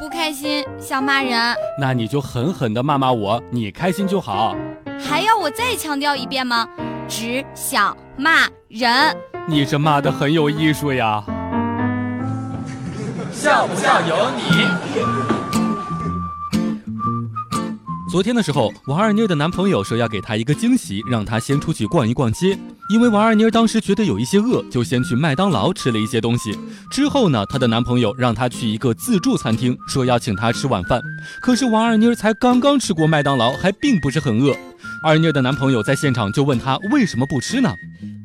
不开心想骂人，那你就狠狠的骂骂我，你开心就好。还要我再强调一遍吗？只想骂人。你这骂的很有艺术呀。笑不笑由你。昨天的时候，王二妮的男朋友说要给她一个惊喜，让她先出去逛一逛街。因为王二妮当时觉得有一些饿，就先去麦当劳吃了一些东西。之后呢，她的男朋友让她去一个自助餐厅，说要请她吃晚饭。可是王二妮才刚刚吃过麦当劳，还并不是很饿。二妮的男朋友在现场就问她为什么不吃呢？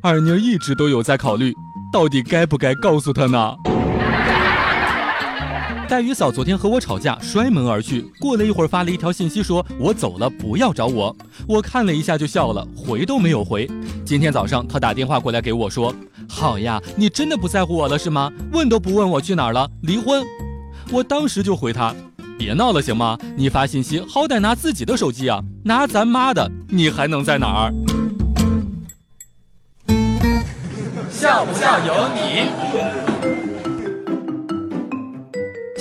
二妮一直都有在考虑，到底该不该告诉他呢？黛雨嫂昨天和我吵架，摔门而去。过了一会儿，发了一条信息说：“我走了，不要找我。”我看了一下就笑了，回都没有回。今天早上她打电话过来给我说：“好呀，你真的不在乎我了是吗？问都不问我去哪儿了，离婚。”我当时就回她：“别闹了行吗？你发信息好歹拿自己的手机啊，拿咱妈的，你还能在哪儿？”笑不笑由你。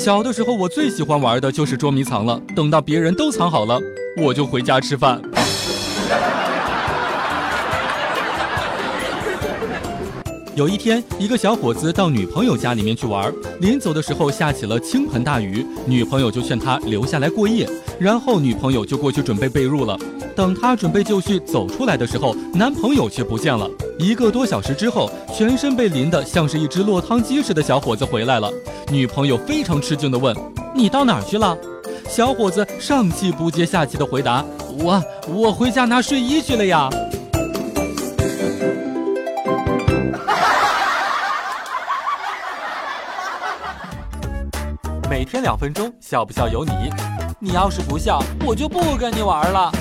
小的时候，我最喜欢玩的就是捉迷藏了。等到别人都藏好了，我就回家吃饭。有一天，一个小伙子到女朋友家里面去玩，临走的时候下起了倾盆大雨，女朋友就劝他留下来过夜，然后女朋友就过去准备被褥了。等他准备就绪走出来的时候，男朋友却不见了。一个多小时之后，全身被淋得像是一只落汤鸡似的小伙子回来了。女朋友非常吃惊地问：“你到哪儿去了？”小伙子上气不接下气地回答：“我我回家拿睡衣去了呀。” 每天两分钟，笑不笑由你。你要是不笑，我就不跟你玩了。